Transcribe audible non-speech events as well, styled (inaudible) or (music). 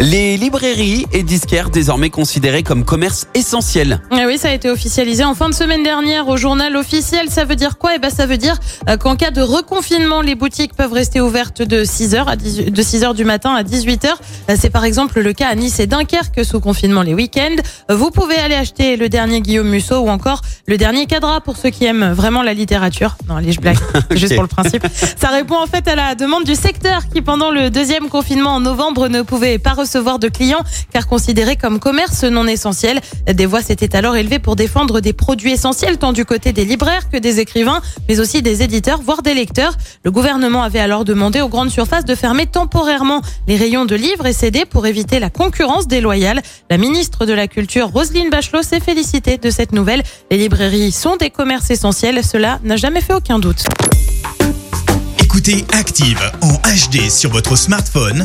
Les librairies et disquaires désormais considérés comme commerce essentiel. Ah oui, ça a été officialisé en fin de semaine dernière au journal officiel. Ça veut dire quoi? Eh ben, ça veut dire euh, qu'en cas de reconfinement, les boutiques peuvent rester ouvertes de 6h à 18, de 6h du matin à 18h. Euh, C'est par exemple le cas à Nice et Dunkerque sous confinement les week-ends. Euh, Vous pouvez aller acheter le dernier Guillaume Musso ou encore le dernier Cadra pour ceux qui aiment vraiment la littérature. Non, allez, je blague. (laughs) Juste pour le principe. Ça répond en fait à la demande du secteur qui, pendant le deuxième confinement en novembre, ne pouvait pas recevoir de clients car considéré comme commerce non essentiel. Des voix s'étaient alors élevées pour défendre des produits essentiels tant du côté des libraires que des écrivains, mais aussi des éditeurs, voire des lecteurs. Le gouvernement avait alors demandé aux grandes surfaces de fermer temporairement les rayons de livres et CD pour éviter la concurrence déloyale. La ministre de la Culture, Roselyne Bachelot, s'est félicitée de cette nouvelle. Les librairies sont des commerces essentiels, cela n'a jamais fait aucun doute. Écoutez Active en HD sur votre smartphone,